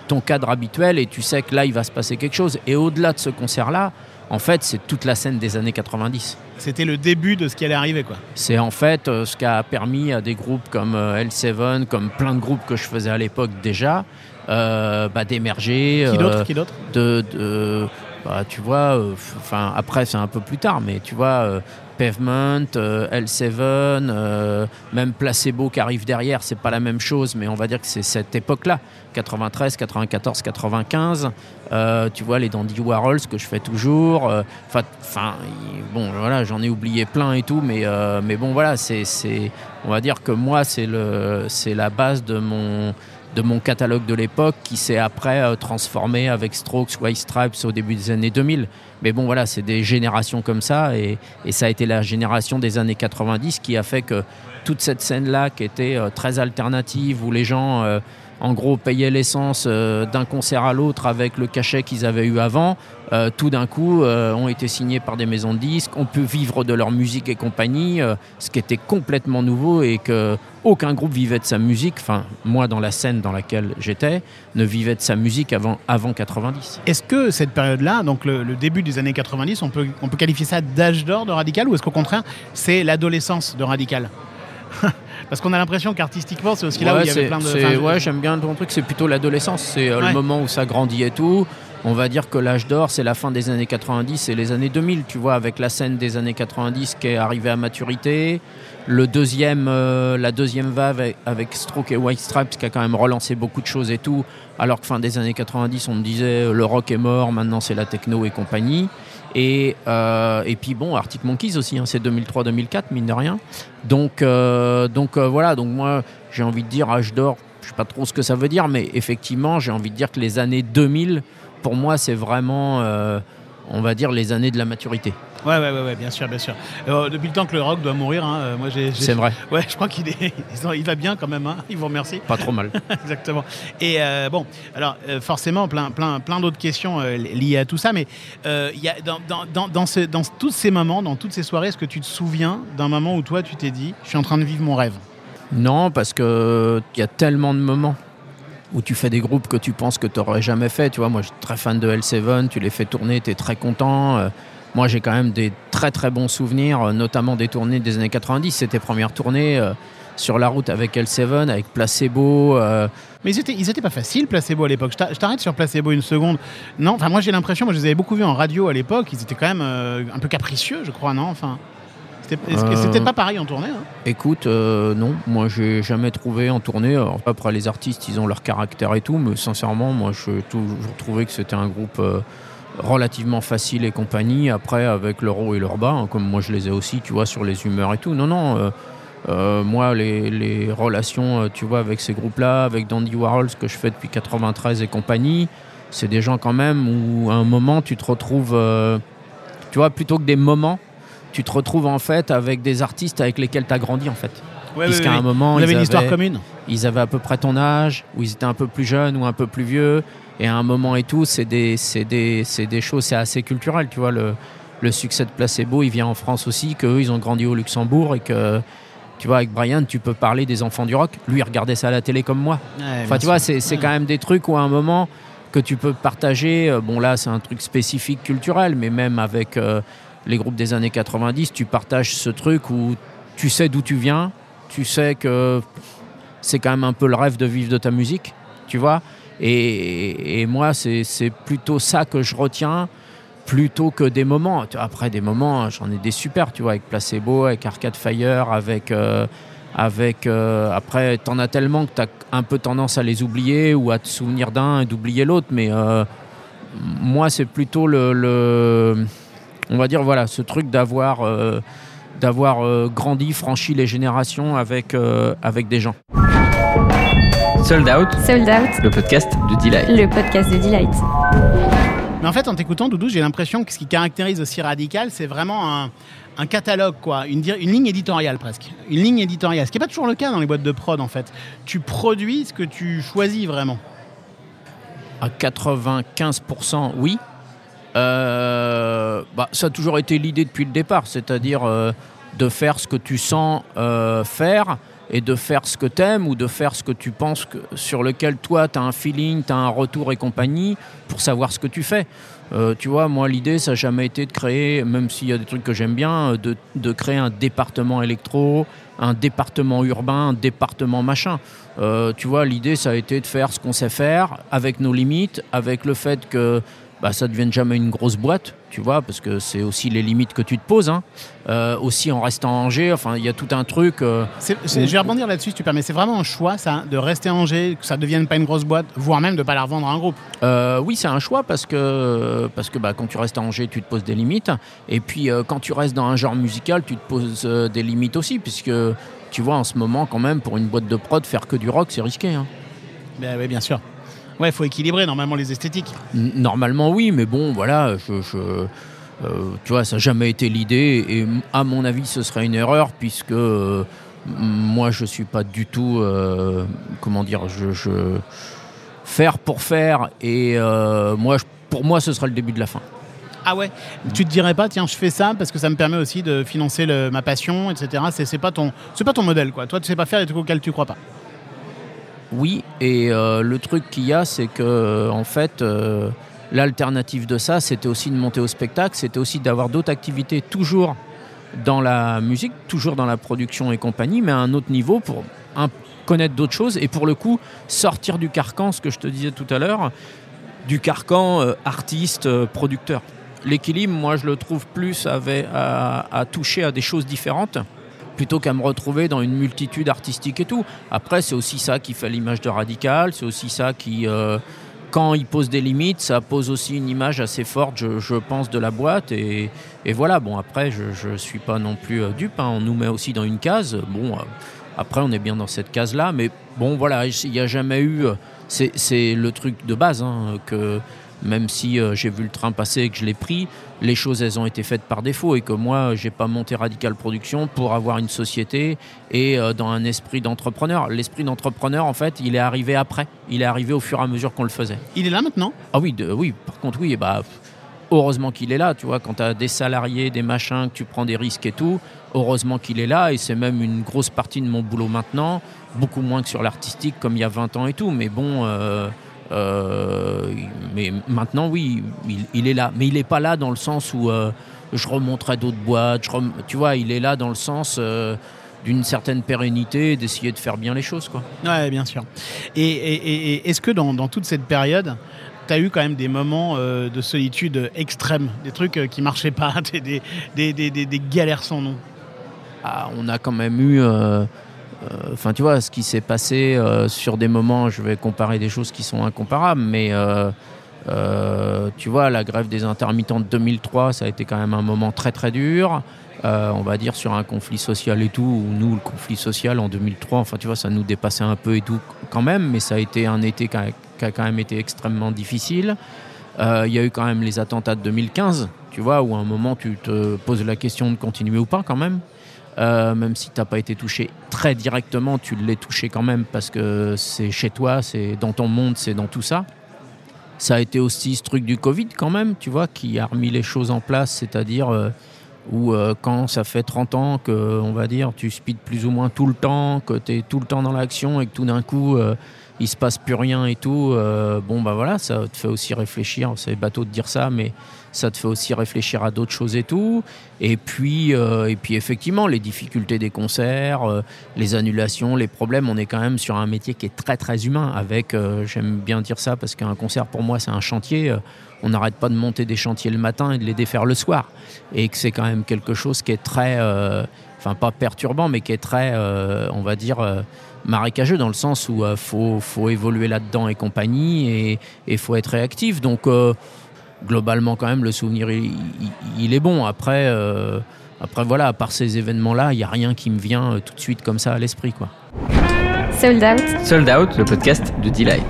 Speaker 2: ton cadre habituel et tu sais que là, il va se passer quelque chose. Et au-delà de ce concert-là, en fait, c'est toute la scène des années 90.
Speaker 1: C'était le début de ce qui allait arriver, quoi.
Speaker 2: C'est en fait euh, ce qui a permis à des groupes comme euh, L7, comme plein de groupes que je faisais à l'époque déjà, euh, bah, d'émerger.
Speaker 1: Qui
Speaker 2: euh,
Speaker 1: d'autre Qui d'autre?
Speaker 2: de, de- bah, tu vois, euh, après c'est un peu plus tard, mais tu vois, euh, Pavement, euh, L7, euh, même Placebo qui arrive derrière, c'est pas la même chose, mais on va dire que c'est cette époque-là, 93, 94, 95. euh, tu vois les Dandy Warhols que je fais toujours. Enfin, bon, voilà, j'en ai oublié plein et tout, mais mais bon, voilà, c'est, on va dire que moi c'est le, c'est la base de mon de mon catalogue de l'époque qui s'est après euh, transformé avec Strokes, White Stripes au début des années 2000. Mais bon, voilà, c'est des générations comme ça et, et ça a été la génération des années 90 qui a fait que toute cette scène-là qui était euh, très alternative où les gens, euh, en gros, payaient l'essence euh, d'un concert à l'autre avec le cachet qu'ils avaient eu avant, euh, tout d'un coup euh, ont été signés par des maisons de disques, on peut vivre de leur musique et compagnie, ce qui était complètement nouveau et que aucun groupe vivait de sa musique, enfin moi dans la scène dans laquelle j'étais, ne vivait de sa musique avant, avant 90.
Speaker 1: Est-ce que cette période-là, donc le, le début des années 90, on peut, on peut qualifier ça d'âge d'or de Radical ou est-ce qu'au contraire, c'est l'adolescence de Radical? Parce qu'on a l'impression qu'artistiquement, c'est aussi là où il y avait plein de. enfin,
Speaker 2: ouais, j'aime bien ton truc, c'est plutôt l'adolescence, c'est euh,
Speaker 1: Ouais.
Speaker 2: le moment où ça grandit et tout. On va dire que l'âge d'or, c'est la fin des années 90 et les années 2000, tu vois, avec la scène des années 90 qui est arrivée à maturité, le deuxième, euh, la deuxième vague avec, avec Stroke et White Stripes qui a quand même relancé beaucoup de choses et tout. Alors que fin des années 90, on me disait euh, le rock est mort, maintenant c'est la techno et compagnie. Et, euh, et puis bon, Arctic Monkeys aussi, hein, c'est 2003-2004, mine de rien. Donc, euh, euh, voilà, donc moi j'ai envie de dire âge d'or, je sais pas trop ce que ça veut dire, mais effectivement j'ai envie de dire que les années 2000, pour moi c'est vraiment, on va dire, les années de la maturité.
Speaker 1: Ouais, ouais, ouais, ouais, bien sûr, bien sûr. Euh, depuis le temps que le rock doit mourir, hein, euh, moi j'ai.
Speaker 2: C'est vrai,
Speaker 1: Ouais, je crois qu'il est, il va bien quand même. Hein, ils vous remercient.
Speaker 2: pas trop mal.
Speaker 1: Exactement. Et euh, bon, alors euh, forcément, plein, plein, plein d'autres questions li- liées à tout ça, mais il y a, dans, dans, dans, dans, ce- dans tous ces moments, dans toutes ces soirées, est-ce que tu te souviens d'un moment où toi, tu t'es dit, je suis en train de vivre mon rêve?
Speaker 2: Non, parce que il y a tellement de moments où tu fais des groupes que tu penses que tu n'aurais jamais fait. Tu vois, moi, je suis très fan de L7, tu les fais tourner, tu es très content. Moi, j'ai quand même des très très bons souvenirs, euh, notamment des tournées des années 90. C'était premières tournées euh, sur la route avec L7, avec Placebo. euh,
Speaker 1: Mais ils étaient, ils étaient pas faciles, Placebo, à l'époque. Je t'a- Je t'arrête sur Placebo une seconde. Non, enfin, moi, j'ai l'impression, moi, je les avais beaucoup vus en radio à l'époque. Ils étaient quand même euh, un peu capricieux, je crois, non Enfin, c'était c'était pas pareil en tournée. hein?
Speaker 2: Écoute, euh, non, moi j'ai jamais trouvé en tournée. Alors, après, les artistes, ils ont leur caractère et tout, mais sincèrement, moi j'ai toujours trouvé que c'était un groupe euh, relativement facile et compagnie. Après, avec leur haut et leur bas, hein, comme moi je les ai aussi, tu vois, sur les humeurs et tout. Non, non, euh, euh, moi les, les relations, euh, tu vois, avec ces groupes-là, avec Dandy Warhol, ce que je fais depuis 93 et compagnie, c'est des gens quand même où à un moment tu te retrouves, tu vois, plutôt que des moments, tu te retrouves en fait avec des artistes avec lesquels tu as grandi en fait.
Speaker 1: Ouais,
Speaker 2: Puisqu'à un moment,
Speaker 1: Vous avez
Speaker 2: ils
Speaker 1: une histoire
Speaker 2: avaient-
Speaker 1: commune.
Speaker 2: ils avaient à peu près ton âge, ou ils étaient un peu plus jeunes ou un peu plus vieux. Et à un moment et tout, c'est des, c'est des, c'est des choses, c'est assez culturel, tu vois. Le, le succès de Placebo, il vient en France aussi, qu'eux, ils ont grandi au Luxembourg et que, tu vois, avec Brian, tu peux parler des enfants du rock. Lui, il regardait ça à la télé comme moi. Enfin, tu vois, c'est c'est quand même des trucs où à un moment que tu peux partager. euh, Bon, là, c'est un truc spécifique culturel, mais même avec euh, les groupes des années 90, tu partages ce truc où tu sais d'où tu viens, tu sais que c'est quand même un peu le rêve de vivre de ta musique, tu vois. Et, moi, c'est plutôt ça que je retiens plutôt que des moments. Après, des moments, j'en ai des super, tu vois, avec Placebo, avec Arcade Fire, avec. euh, euh, après, t'en as tellement que t'as un peu tendance à les oublier ou à te souvenir d'un et d'oublier l'autre. Mais euh, moi, c'est plutôt le, on va dire, voilà, ce truc d'avoir grandi, franchi les générations avec, avec des gens.
Speaker 7: Sold Out,
Speaker 5: Sold Out,
Speaker 7: le podcast de Delight.
Speaker 5: le podcast de Delight.
Speaker 1: Mais en fait, en t'écoutant, Doudou, j'ai l'impression que ce qui caractérise aussi Radical, c'est vraiment un, un catalogue, quoi, une ligne éditoriale presque. Une ligne éditoriale, ce qui n'est pas toujours le cas dans les boîtes de prod, en fait. Tu produis ce que tu choisis vraiment.
Speaker 2: À 95%, oui. Euh, bah, ça a toujours été l'idée depuis le départ, c'est-à-dire euh, de faire ce que tu sens euh, faire et de faire ce que tu aimes ou de faire ce que tu penses sur lequel toi tu as un feeling, tu as un retour et compagnie pour savoir ce que tu fais. Euh, tu vois, moi l'idée ça n'a jamais été de créer, même s'il y a des trucs que j'aime bien, euh, de, de créer un département électro, un département urbain, un département machin. Euh, tu vois, l'idée ça a été de faire ce qu'on sait faire avec nos limites, avec le fait que bah, ça ne devienne jamais une grosse boîte, tu vois, parce que c'est aussi les limites que tu te poses. hein. Euh, aussi en restant à Angers, enfin, il y a tout un truc. euh,
Speaker 1: C'est- c'est- je vais rebondir là-dessus, si tu permets. C'est vraiment un choix, ça, de rester à Angers, que ça ne devienne pas une grosse boîte, voire même de ne pas la revendre à un groupe.
Speaker 2: Euh, oui, c'est un choix parce que, parce que bah, quand tu restes à Angers, tu te poses des limites. Et puis quand tu restes dans un genre musical, tu te poses des limites aussi, puisque tu vois, en ce moment, quand même, pour une boîte de prod, faire que du rock, c'est risqué. hein.
Speaker 1: Ben, oui, bien sûr. Ouais, il faut équilibrer normalement les esthétiques.
Speaker 2: N- Normalement, oui, mais bon, voilà, je, je- euh, tu vois, ça n'a jamais été l'idée. Et à mon avis, ce serait une erreur, puisque euh, moi, je suis pas du tout, euh, comment dire, je, je- faire pour faire. Et euh, moi, pour moi, ce sera le début de la fin.
Speaker 1: Ah ouais? Tu te dirais pas, tiens, je fais ça parce que ça me permet aussi de financer le- ma passion, etc. C'est pas, ton- pas ton modèle, quoi. Toi, tu sais pas faire les trucs auxquels tu crois pas.
Speaker 2: Oui, et euh, le truc qu'il y a, c'est que euh, en fait, euh, l'alternative de ça, c'était aussi de monter au spectacle, c'était aussi d'avoir d'autres activités toujours dans la musique, toujours dans la production et compagnie, mais à un autre niveau pour connaître d'autres choses et pour le coup sortir du carcan, ce que je te disais tout à l'heure, du carcan euh, artiste, euh, producteur. L'équilibre, moi, je le trouve plus à toucher à des choses différentes plutôt qu'à me retrouver dans une multitude artistique et tout. Après, c'est aussi ça qui fait l'image de Radical, c'est aussi ça qui, euh, quand il pose des limites, ça pose aussi une image assez forte, je, pense, de la boîte. Et, et voilà, bon, après, je ne suis pas non plus euh, dupe, hein. on nous met aussi dans une case. Bon, euh, après, on est bien dans cette case-là, mais bon, voilà, il n'y a jamais eu. c'est le truc de base, hein, que même si euh, j'ai vu le train passer et que je l'ai pris, les choses elles ont été faites par défaut et que moi j'ai pas monté Radical Production pour avoir une société et euh, dans un esprit d'entrepreneur. L'esprit d'entrepreneur en fait il est arrivé après, il est arrivé au fur et à mesure qu'on le faisait.
Speaker 1: Il est là maintenant?
Speaker 2: Ah oui, de- oui, par contre oui, et bah heureusement qu'il est là, tu vois, quand tu as des salariés, des machins, que tu prends des risques et tout, heureusement qu'il est là et c'est même une grosse partie de mon boulot maintenant, beaucoup moins que sur l'artistique comme il y a 20 ans et tout, mais bon euh, euh, mais maintenant oui, il, il est là, mais il n'est pas là dans le sens où euh, je remonterai d'autres boîtes, je rem- tu vois, il est là dans le sens euh, d'une certaine pérennité, d'essayer de faire bien les choses quoi.
Speaker 1: Ouais, bien sûr. Et, et- et- et est-ce que dans, dans toute cette période, tu as eu quand même des moments de solitude extrême, des trucs qui marchaient pas, des, des, des, des- des- des galères sans nom?
Speaker 2: Ah, on a quand même eu. Euh, Enfin, tu vois, ce qui s'est passé euh, sur des moments, je vais comparer des choses qui sont incomparables, mais euh, tu vois, la grève des intermittents de 2003, ça a été quand même un moment très très dur. On va dire sur un conflit social et tout, où nous, le conflit social en 2003, enfin, tu vois, ça nous dépassait un peu et tout quand même, mais ça a été un été qui a, quand même été extrêmement difficile. Il y a eu quand même les attentats de 2015, tu vois, où à un moment tu te poses la question de continuer ou pas quand même. Euh, même si tu n'as pas été touché très directement, tu l'es touché quand même parce que c'est chez toi, c'est dans ton monde, c'est dans tout ça. Ça a été aussi ce truc du Covid quand même, tu vois, qui a remis les choses en place, c'est-à-dire euh, où euh, quand ça fait 30 ans que, on va dire, tu speeds plus ou moins tout le temps, que tu es tout le temps dans l'action et que tout d'un coup, il se passe plus rien et tout, bon bah voilà, ça te fait aussi réfléchir, c'est bateau de dire ça, mais ça te fait aussi réfléchir à d'autres choses et tout. Et puis, euh, et puis effectivement, les difficultés des concerts, euh, les annulations, les problèmes, on est quand même sur un métier qui est très très humain. Avec, euh, j'aime bien dire ça parce qu'un concert pour moi c'est un chantier. on n'arrête pas de monter des chantiers le matin et de les défaire le soir. Et que c'est quand même quelque chose qui est très, enfin pas perturbant, mais qui est très, on va dire. marécageux dans le sens où il faut, faut évoluer là-dedans et compagnie et il faut être réactif. Donc globalement quand même le souvenir il, il- il est bon. Après, euh, après voilà, à part ces événements-là, il n'y a rien qui me vient euh, tout de suite comme ça à l'esprit. quoi.
Speaker 5: Sold Out,
Speaker 7: Sold Out, le podcast de Delight.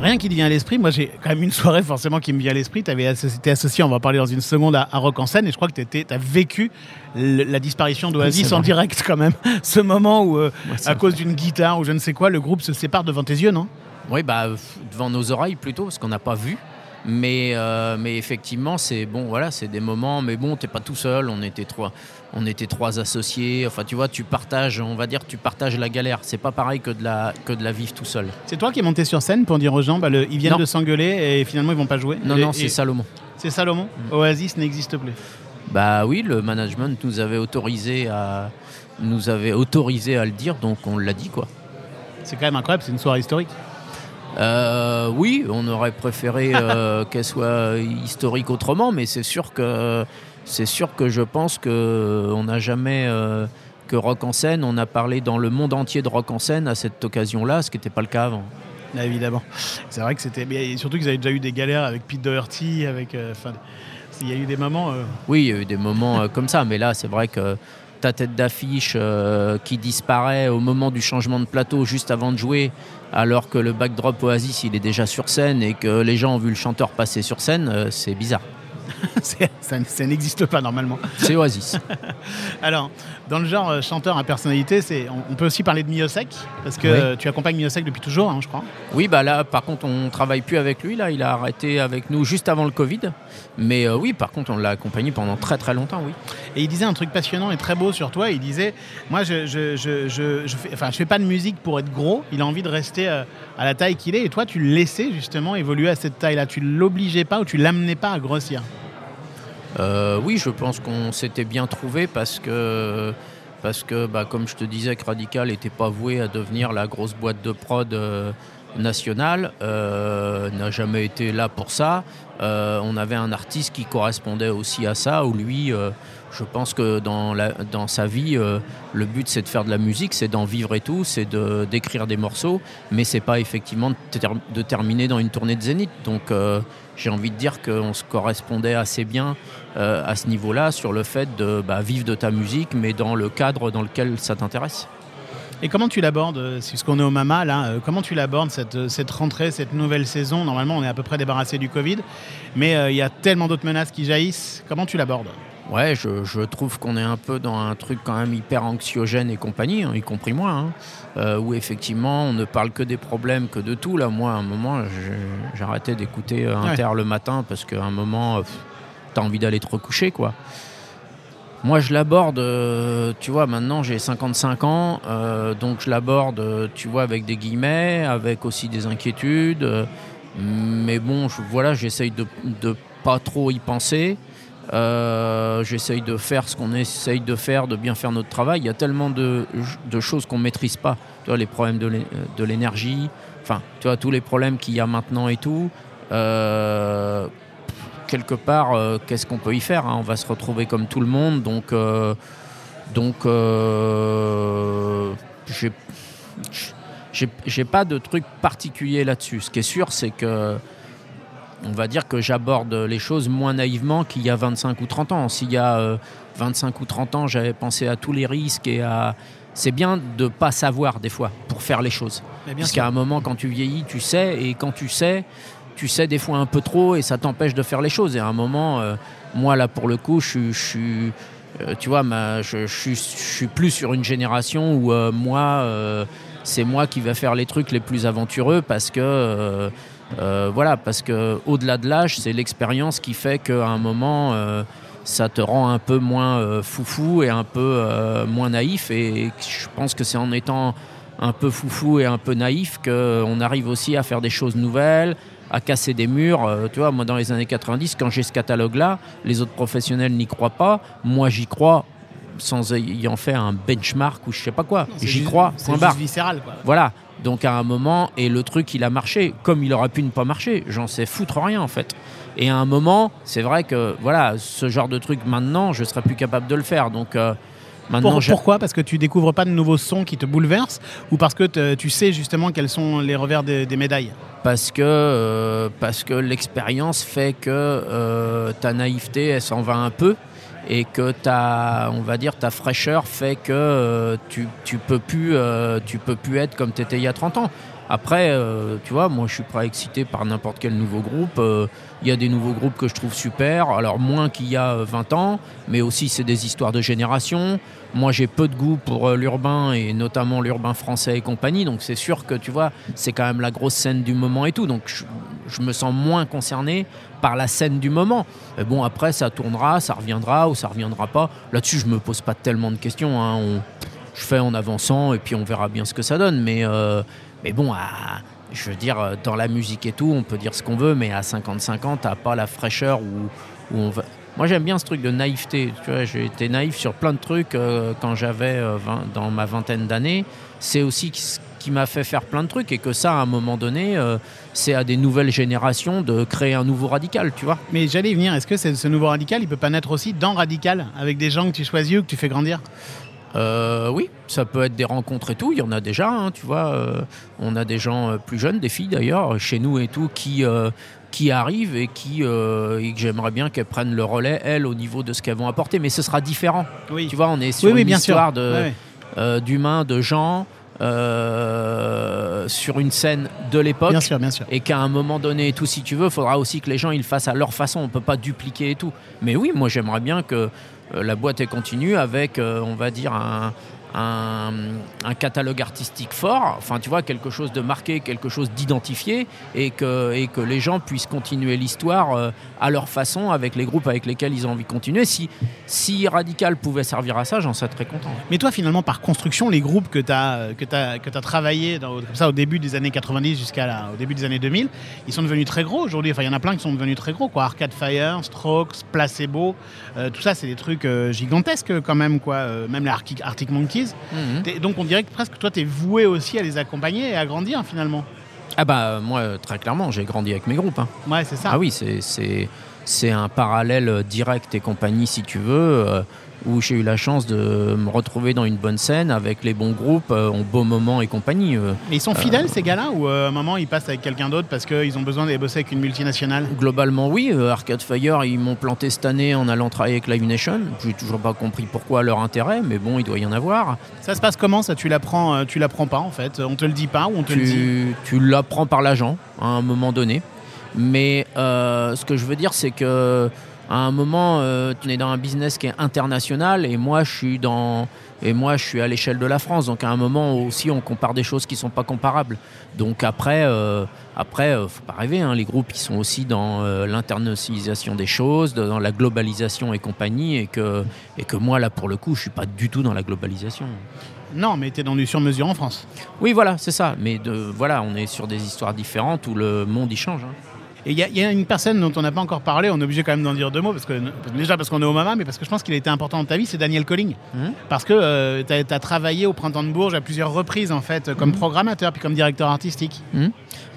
Speaker 1: Rien qui te vient à l'esprit, moi j'ai quand même une soirée forcément qui me vient à l'esprit. Tu avais été associé, on va en parler dans une seconde, à, à Rock en scène et je crois que tu as vécu le- la disparition d'Oasis en direct quand même. Ce moment où, euh,
Speaker 2: Ouais,
Speaker 1: à cause d'une guitare ou je ne sais quoi, le groupe se sépare devant tes yeux, non?
Speaker 2: Oui, bah, devant nos oreilles plutôt, parce qu'on n'a pas vu. Mais, euh, mais effectivement, c'est bon, voilà, c'est des moments. Mais bon, t'es pas tout seul. On était trois, on était trois associés. Enfin, tu vois, tu partages, on va dire, tu partages la galère. C'est pas pareil que de la que de la vivre tout seul.
Speaker 1: C'est toi qui es monté sur scène pour dire aux gens, bah, le- ils viennent
Speaker 2: Non.
Speaker 1: de s'engueuler et finalement ils vont pas jouer
Speaker 2: Non,
Speaker 1: Et-
Speaker 2: non,
Speaker 1: et-
Speaker 2: c'est Salomon.
Speaker 1: C'est Salomon Oasis n'existe plus.
Speaker 2: Bah oui, le management nous avait autorisé à nous avait autorisé à le dire, donc on l'a dit quoi.
Speaker 1: C'est quand même incroyable, c'est une soirée historique.
Speaker 2: Euh, oui, on aurait préféré euh, qu'elle soit historique autrement, mais c'est sûr que c'est sûr que je pense que on n'a jamais euh, que rock en scène, on a parlé dans le monde entier de rock en scène à cette occasion-là, ce qui n'était pas le cas avant.
Speaker 1: Ah, Évidemment. C'est vrai que c'était. Mais surtout qu'ils avaient déjà eu des galères avec Pete Doherty, avec. Enfin, il y a eu des moments.
Speaker 2: Oui, il y a eu des moments comme ça, mais là, c'est vrai que ta tête d'affiche euh, qui disparaît au moment du changement de plateau, juste avant de jouer, alors que le backdrop Oasis, il est déjà sur scène et que les gens ont vu le chanteur passer sur scène, euh, c'est bizarre.
Speaker 1: ça, ça n'existe pas normalement.
Speaker 2: C'est Oasis.
Speaker 1: Alors, dans le genre euh, chanteur à personnalité, c'est, on, on peut aussi parler de Miosek, parce que
Speaker 2: Oui.
Speaker 1: euh, tu accompagnes Miosek depuis toujours, hein, je crois.
Speaker 2: Oui, bah là, par contre, on travaille plus avec lui. Là, il a arrêté avec nous juste avant le Covid. Mais euh, oui, par contre, on l'a accompagné pendant très très longtemps, oui.
Speaker 1: Et il disait un truc passionnant et très beau sur toi. Il disait Moi, je je, je, je, je fais, enfin, je fais pas de musique pour être gros. Il a envie de rester euh, à la taille qu'il est. Et toi, tu le laissais justement évoluer à cette taille-là. Tu l'obligeais pas ou tu l'amenais pas à grossir?
Speaker 2: Euh, oui, je pense qu'on s'était bien trouvé parce que, parce que bah, comme je te disais, Radical n'était pas voué à devenir la grosse boîte de prod euh, national euh, n'a jamais été là pour ça. On avait un artiste qui correspondait aussi à ça, où lui, je pense que dans, sa vie, le but c'est de faire de la musique, c'est d'en vivre et tout, c'est d'écrire des morceaux, mais c'est pas effectivement de, de terminer dans une tournée de Zénith. Donc j'ai envie de dire qu'on se correspondait assez bien euh, à ce niveau-là sur le fait de bah, vivre de ta musique, mais dans le cadre dans lequel ça t'intéresse.
Speaker 1: Et comment tu l'abordes, euh, puisqu'on est au Mama, là, euh, comment tu l'abordes cette, rentrée, cette nouvelle saison? Normalement, on est à peu près débarrassé du Covid, mais il y a tellement d'autres menaces qui jaillissent. Comment tu l'abordes?
Speaker 2: Ouais, je, je trouve qu'on est un peu dans un truc quand même hyper anxiogène et compagnie, hein, y compris moi, hein, euh, où effectivement on ne parle que des problèmes, que de tout. Là, moi, à un moment, arrêté d'écouter euh, Inter le matin parce qu'à un moment, euh, t'as envie d'aller te recoucher, quoi. Moi, je l'aborde, euh, tu vois, maintenant j'ai 55 ans, euh, donc je l'aborde, tu vois, avec des guillemets, avec aussi des inquiétudes. mais bon, je- voilà, j'essaye de, de pas trop y penser. Euh, j'essaye de faire ce qu'on essaye de faire, de bien faire notre travail. Il y a tellement de, de choses qu'on ne maîtrise pas. Tu vois, les problèmes de l'é- de l'énergie, enfin, tu tous les problèmes qu'il y a maintenant et tout. Euh, quelque part, euh, qu'est-ce qu'on peut y faire hein? On va se retrouver comme tout le monde. Donc, donc j'ai pas de truc particulier là-dessus. Ce qui est sûr, c'est que on va dire que j'aborde les choses moins naïvement qu'il y a 25 ou 30 ans. S'il y a euh, 25 ou 30 ans, j'avais pensé à tous les risques et à... C'est bien de pas savoir des fois pour faire les choses. Parce qu'à un moment, quand tu vieillis, tu sais, et quand tu sais, tu sais des fois un peu trop et ça t'empêche de faire les choses. Et à un moment, euh, moi là pour le coup, je, suis- euh, tu vois, ma, je, je suis, je suis plus sur une génération où euh, moi, c'est moi qui va faire les trucs les plus aventureux parce que, euh, voilà, parce que au-delà de l'âge, c'est l'expérience qui fait qu'à un moment. euh, ça te rend un peu moins euh, foufou et un peu moins naïf. Et je pense que c'est en étant un peu foufou et un peu naïf qu'on arrive aussi à faire des choses nouvelles, à casser des murs. Tu vois, moi, dans les années 90, quand j'ai ce catalogue-là, les autres professionnels n'y croient pas. Moi, j'y crois sans ayant fait un benchmark ou je sais pas quoi. J'y crois,
Speaker 1: C'est
Speaker 2: point barre.
Speaker 1: viscéral, quoi.
Speaker 2: Voilà. Donc à un moment, et le truc, il a marché, comme il aurait pu ne pas marcher. J'en sais foutre rien en fait. Et à un moment, c'est vrai que voilà, ce genre de truc maintenant, je serais plus capable de le faire. Donc euh, maintenant,
Speaker 1: Pour- pourquoi? Parce que tu découvres pas de nouveaux sons qui te bouleversent? Ou parce que te- tu sais justement quels sont les revers des, des médailles?
Speaker 2: Parce que euh, parce que l'expérience fait que euh, ta naïveté, elle s'en va un peu. Et que ta, on va dire, ta fraîcheur fait que euh, tu, tu peux euh, peux plus être comme tu étais il y a 30 ans. Après, euh, tu vois, moi je suis pas excité par n'importe quel nouveau groupe. Euh, Il y a des nouveaux groupes que je trouve super, alors moins qu'il y a euh, 20 ans, mais aussi c'est des histoires de génération. Moi j'ai peu de goût pour euh, l'urbain et notamment l'urbain français et compagnie, donc c'est sûr que tu vois, c'est quand même la grosse scène du moment et tout, donc je, me sens moins concerné par la scène du moment. Bon, après ça tournera, ça reviendra ou ça reviendra pas. Là-dessus, je me pose pas tellement de questions. hein. Je fais en avançant et puis on verra bien ce que ça donne. Mais, euh, mais bon, je veux dire, euh, dans la musique et tout, on peut dire ce qu'on veut, mais à 55 ans, t'as pas la fraîcheur où, où on va. Moi, j'aime bien ce truc de naïveté. Tu vois, j'ai été naïf sur plein de trucs euh, quand j'avais euh, 20 dans ma vingtaine d'années. C'est aussi ce qui m'a fait faire plein de trucs et que ça, à un moment donné, c'est à des nouvelles générations de créer un nouveau radical, tu vois.
Speaker 1: Mais j'allais venir, est-ce que ce nouveau radical, il peut pas naître aussi dans Radical, avec des gens que tu choisis ou que tu fais grandir?
Speaker 2: Euh, oui, ça peut être des rencontres et tout. Il y en a déjà, hein, tu vois. euh, on a des gens euh, plus jeunes, des filles d'ailleurs, chez nous et tout, qui, euh, qui arrivent et qui et que j'aimerais bien qu'elles prennent le relais, elles, au niveau de ce qu'elles vont apporter. Mais ce sera différent.
Speaker 1: Oui.
Speaker 2: Tu vois, on est sur
Speaker 1: Oui, oui,
Speaker 2: une
Speaker 1: bien sûr.
Speaker 2: histoire de,
Speaker 1: Ouais,
Speaker 2: d'humains, de gens, euh, sur une scène de l'époque
Speaker 1: Bien sûr, bien sûr.
Speaker 2: et qu'à un moment donné et tout si tu veux, il faudra aussi que les gens ils le fassent à leur façon, on peut pas dupliquer et tout. Mais oui, moi j'aimerais bien que euh, la boîte continue avec euh, on va dire un, un, catalogue artistique fort, enfin tu vois quelque chose de marqué, quelque chose d'identifié et que, et que les gens puissent continuer l'histoire euh, à leur façon avec les groupes avec lesquels ils ont envie de continuer. Si, si Radical pouvait servir à ça, j'en serais très content.
Speaker 1: Mais toi, finalement, par construction, les groupes que tu as, que as, que as travaillé comme ça, au début des années 90 jusqu'à au début des années 2000, ils sont devenus très gros aujourd'hui. Enfin, il y en a plein qui sont devenus très gros. Quoi. Arcade Fire, Strokes, Placebo, euh, tout ça, c'est des trucs euh, gigantesques quand même. Quoi. Euh, même les Arctic, Arctic.
Speaker 2: Mhm.
Speaker 1: Donc on dirait que presque toi, tu es voué aussi à les accompagner et à grandir finalement.
Speaker 2: Ah bah moi, euh, très clairement, j'ai grandi avec mes groupes. hein.
Speaker 1: Ouais, c'est ça.
Speaker 2: Ah oui, c'est- un parallèle euh, direct et compagnie, si tu veux, euh, où j'ai eu la chance de me retrouver dans une bonne scène avec les bons groupes, euh, en beau moment et compagnie. euh.
Speaker 1: Mais ils sont fidèles, ces gars-là, ou euh, à un moment ils passent avec quelqu'un d'autre parce qu'ils ont besoin d'aller bosser avec une multinationale?
Speaker 2: Globalement, oui. euh, Arcade Fire, ils m'ont planté cette année en allant travailler avec Live Nation. J'ai toujours pas compris pourquoi leur intérêt, mais bon, il doit y en avoir.
Speaker 1: Ça se passe comment ça? Tu l'apprends, euh, tu l'apprends pas en fait? On te le dit pas ou on te le dit?
Speaker 2: tu, l'apprends par l'agent à un moment donné. Mais euh, ce que je veux dire, c'est que à un moment, euh, tu es dans un business qui est international et moi, je suis dans et moi, je suis à l'échelle de la France. Donc à un moment aussi, on compare des choses qui sont pas comparables. Donc après, euh, après, euh, faut pas rêver. hein, les groupes, ils sont aussi dans euh, l'internationalisation des choses, dans la globalisation et compagnie, et que et que moi, là, pour le coup, je suis pas du tout dans la globalisation.
Speaker 1: Non, mais tu es dans du sur-mesure en France.
Speaker 2: Oui, voilà, c'est ça. Mais de, voilà, on est sur des histoires différentes où le monde y change. hein.
Speaker 1: Et il y, a- il y a une personne dont on n'a pas encore parlé, on est obligé quand même d'en dire deux mots, parce que, déjà parce qu'on est au Mama, mais parce que je pense qu'il a été important dans ta vie, c'est Daniel Colling.
Speaker 2: Mhm.
Speaker 1: Parce que tu as, travaillé au Printemps de Bourges à plusieurs reprises, en fait, comme programmateur, puis comme directeur artistique.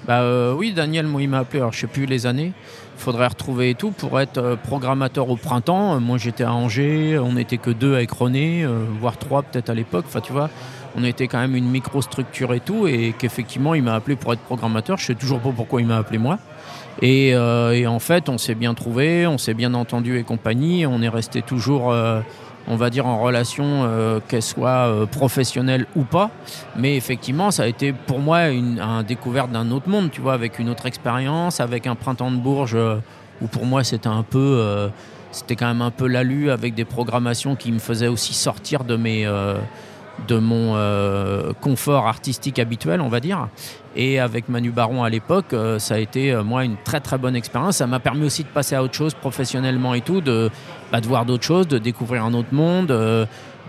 Speaker 2: Bah euh, oui, Daniel, moi, il m'a appelé. Alors, je sais plus les années. Faudrait retrouver et tout pour être euh, programmateur au printemps. Euh, Moi, j'étais à Angers. On n'était que deux avec René, euh, voire trois peut-être à l'époque. Enfin, tu vois, on était quand même une microstructure et tout, et qu'effectivement, il m'a appelé pour être programmateur. Je sais toujours pas pourquoi il m'a appelé moi. Et, euh, et en fait, on s'est bien trouvé, on s'est bien entendu et compagnie. On est resté toujours, euh, on va dire, en relation, euh, qu'elle soit professionnelle ou pas. Mais effectivement, ça a été pour moi une un découverte d'un autre monde, tu vois, avec une autre expérience, avec un printemps de Bourges où pour moi c'était un peu, c'était quand même un peu l'alu avec des programmations qui me faisaient aussi sortir de mes, de mon euh, confort artistique habituel, on va dire. Et avec Manu Baron à l'époque, euh, ça a été euh, moi une très très bonne expérience. Ça m'a permis aussi de passer à autre chose professionnellement et tout, de, bah, de voir d'autres choses, de découvrir un autre monde.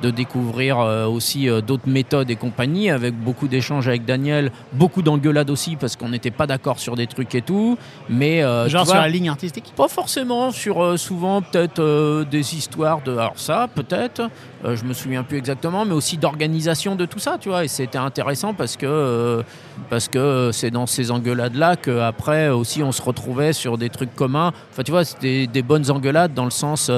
Speaker 2: De découvrir euh, aussi euh, d'autres méthodes et compagnie, avec beaucoup d'échanges avec Daniel, beaucoup d'engueulades aussi, parce qu'on n'était pas d'accord sur des trucs et tout. Mais euh,
Speaker 1: Genre sur la ligne artistique?
Speaker 2: pas forcément sur euh, souvent peut-être euh, des histoires de alors ça peut-être je me souviens plus exactement mais aussi d'organisation de tout ça tu vois. Et c'était intéressant parce que parce que c'est dans ces engueulades là que après aussi on se retrouvait sur des trucs communs. Enfin tu vois c'était des bonnes engueulades dans le sens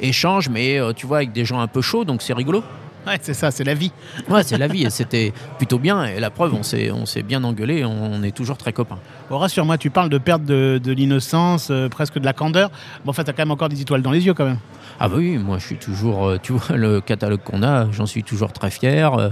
Speaker 2: échange mais euh, tu vois avec des gens un peu chauds donc c'est rigolo
Speaker 1: Ouais, c'est ça, c'est la vie.
Speaker 2: ouais c'est la vie et c'était plutôt bien et la preuve on s'est on s'est bien engueulé on, on est toujours très copains
Speaker 1: Bon, rassure-moi, tu parles de perte de, de l'innocence, euh, presque de la candeur. Bon, en fait, t'as quand même encore des étoiles dans les yeux quand même.
Speaker 2: Ah bah oui, moi je suis toujours, euh, tu vois, le catalogue qu'on a, j'en suis toujours très fier. Euh,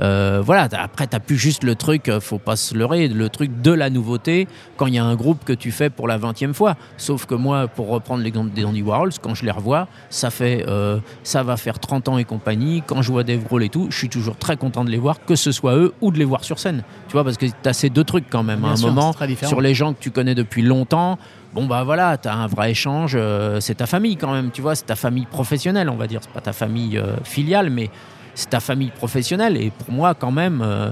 Speaker 2: euh, voilà, t'as- après t'as plus juste le truc, euh, faut pas se leurrer, le truc de la nouveauté quand il y a un groupe que tu fais pour la 20e fois. Sauf que moi, pour reprendre l'exemple des Andy Warhols, quand je les revois, ça fait, euh, ça va faire 30 ans et compagnie. Quand je vois Dave Grohl et tout, je suis toujours très content de les voir, que ce soit eux ou de les voir sur scène. Tu vois, parce que t'as ces deux trucs quand même.
Speaker 1: Bien
Speaker 2: à un
Speaker 1: sûr,
Speaker 2: moment, sur les gens que tu connais depuis longtemps, bon bah voilà, tu as un vrai échange, euh, c'est ta famille quand même, tu vois, c'est ta famille professionnelle, on va dire, c'est pas ta famille euh, filiale, mais c'est ta famille professionnelle. Et pour moi, quand même, euh,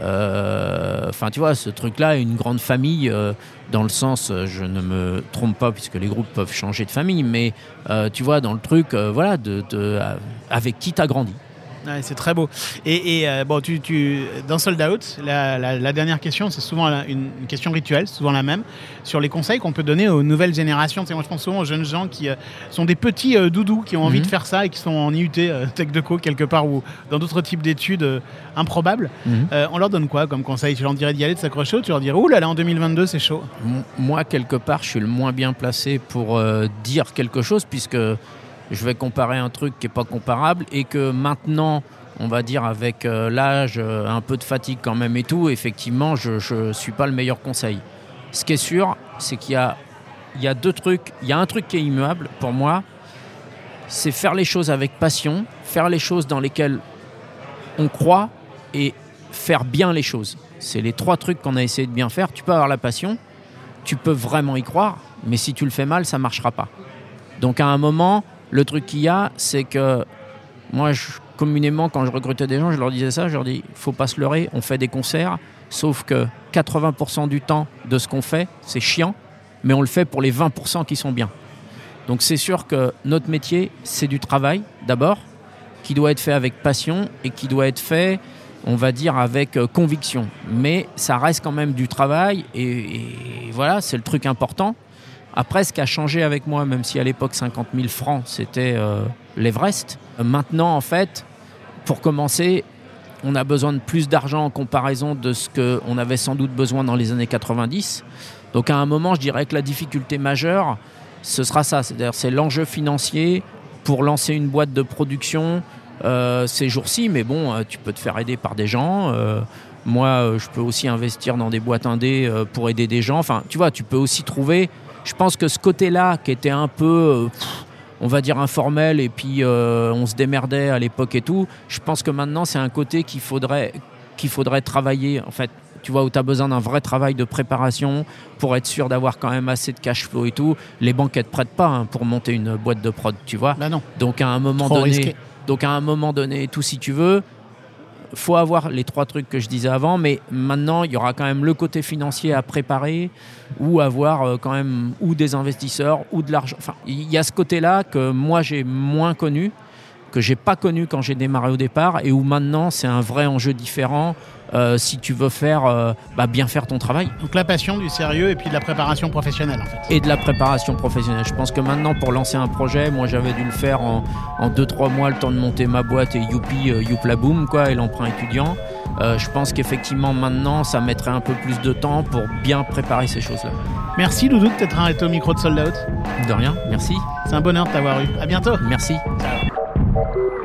Speaker 2: euh, enfin tu vois, ce truc-là une grande famille euh, dans le sens, je ne me trompe pas puisque les groupes peuvent changer de famille, mais tu vois, dans le truc, voilà, de- avec qui t'as grandi.
Speaker 1: Ouais, c'est très beau. Et, et, euh, bon, tu, tu, dans Sold Out, la, la- la dernière question, c'est souvent la- une, une question rituelle, souvent la même, sur les conseils qu'on peut donner aux nouvelles générations. Tu sais, moi, je pense souvent aux jeunes gens qui euh, sont des petits euh, doudous, qui ont envie
Speaker 2: Mhm.
Speaker 1: de faire ça et qui sont en IUT, euh, Tech de Co, quelque part, ou dans d'autres types d'études improbables.
Speaker 2: Mhm.
Speaker 1: On leur donne quoi comme conseil? Tu leur dirais d'y aller, de s'accrocher, ou tu leur dirais, ouh là là, en 2022, c'est chaud
Speaker 2: Moi, quelque part, je suis le moins bien placé pour dire quelque chose, puisque je vais comparer un truc qui n'est pas comparable, et que maintenant, on va dire avec euh, l'âge, euh, un peu de fatigue quand même et tout, effectivement, je ne suis pas le meilleur conseil. Ce qui est sûr, c'est qu'il y a, deux trucs. Il y a un truc qui est immuable pour moi, c'est faire les choses avec passion, faire les choses dans lesquelles on croit et faire bien les choses. C'est les trois trucs qu'on a essayé de bien faire. Tu peux avoir la passion, tu peux vraiment y croire, mais si tu le fais mal, ça marchera pas. Donc à un moment, le truc qu'il y a, c'est que moi, communément, quand je recrutais des gens, je leur disais ça, je leur dis, faut pas se leurrer, on fait des concerts, sauf que 80% du temps de ce qu'on fait, c'est chiant, mais on le fait pour les 20% qui sont bien. Donc c'est sûr que notre métier, c'est du travail d'abord, qui doit être fait avec passion et qui doit être fait on va dire, avec euh, conviction. Mais ça reste quand même du travail et voilà, c'est le truc important. Après, ce qui a changé avec moi, même si à l'époque 50 000 francs c'était euh, l'Everest, maintenant en fait, pour commencer, on a besoin de plus d'argent en comparaison de ce qu'on avait sans doute besoin dans les années 90. Donc à un moment, je dirais que la difficulté majeure, ce sera ça, c'est-à-dire c'est l'enjeu financier pour lancer une boîte de production euh, ces jours-ci, mais bon, euh, tu peux te faire aider par des gens. Moi, euh, je peux aussi investir dans des boîtes indées euh, pour aider des gens. Enfin, tu vois, tu peux aussi trouver. Je pense que ce côté-là, qui était un peu, euh, pff, on va dire informel, et puis euh, on se démerdait à l'époque et tout, je pense que maintenant, c'est un côté qu'il faudrait, qu'il faudrait travailler. En fait, tu vois, où tu as besoin d'un vrai travail de préparation pour être sûr d'avoir quand même assez de cash flow et tout. Les banques, elles te prêtent pas hein, pour monter une boîte de prod, tu vois.
Speaker 1: Bah non.
Speaker 2: Donc à un moment
Speaker 1: Trop
Speaker 2: donné,
Speaker 1: risqué.
Speaker 2: donc à un moment donné, tout si tu veux, faut avoir les trois trucs que je disais avant, mais maintenant il y aura quand même le côté financier à préparer ou avoir euh, quand même ou des investisseurs ou de l'argent. Il y a ce côté-là que moi j'ai moins connu, que j'ai pas connu quand j'ai démarré au départ et où maintenant c'est un vrai enjeu différent. Euh, si tu veux faire euh, bah, bien faire ton travail
Speaker 1: Donc la passion, du sérieux et puis de la préparation professionnelle en fait.
Speaker 2: et de la préparation professionnelle. Je pense que maintenant, pour lancer un projet, moi j'avais dû le faire en 2-3 mois, le temps de monter ma boîte et youpi, euh, youpla boom, quoi, et l'emprunt étudiant. Euh, je pense qu'effectivement maintenant, ça mettrait un peu plus de temps pour bien préparer ces choses-là.
Speaker 1: Merci Doudou de t'être arrêté au micro de Sold Out.
Speaker 2: De rien, merci.
Speaker 1: C'est un bonheur de t'avoir eu. À bientôt.
Speaker 2: Merci.
Speaker 1: Ciao.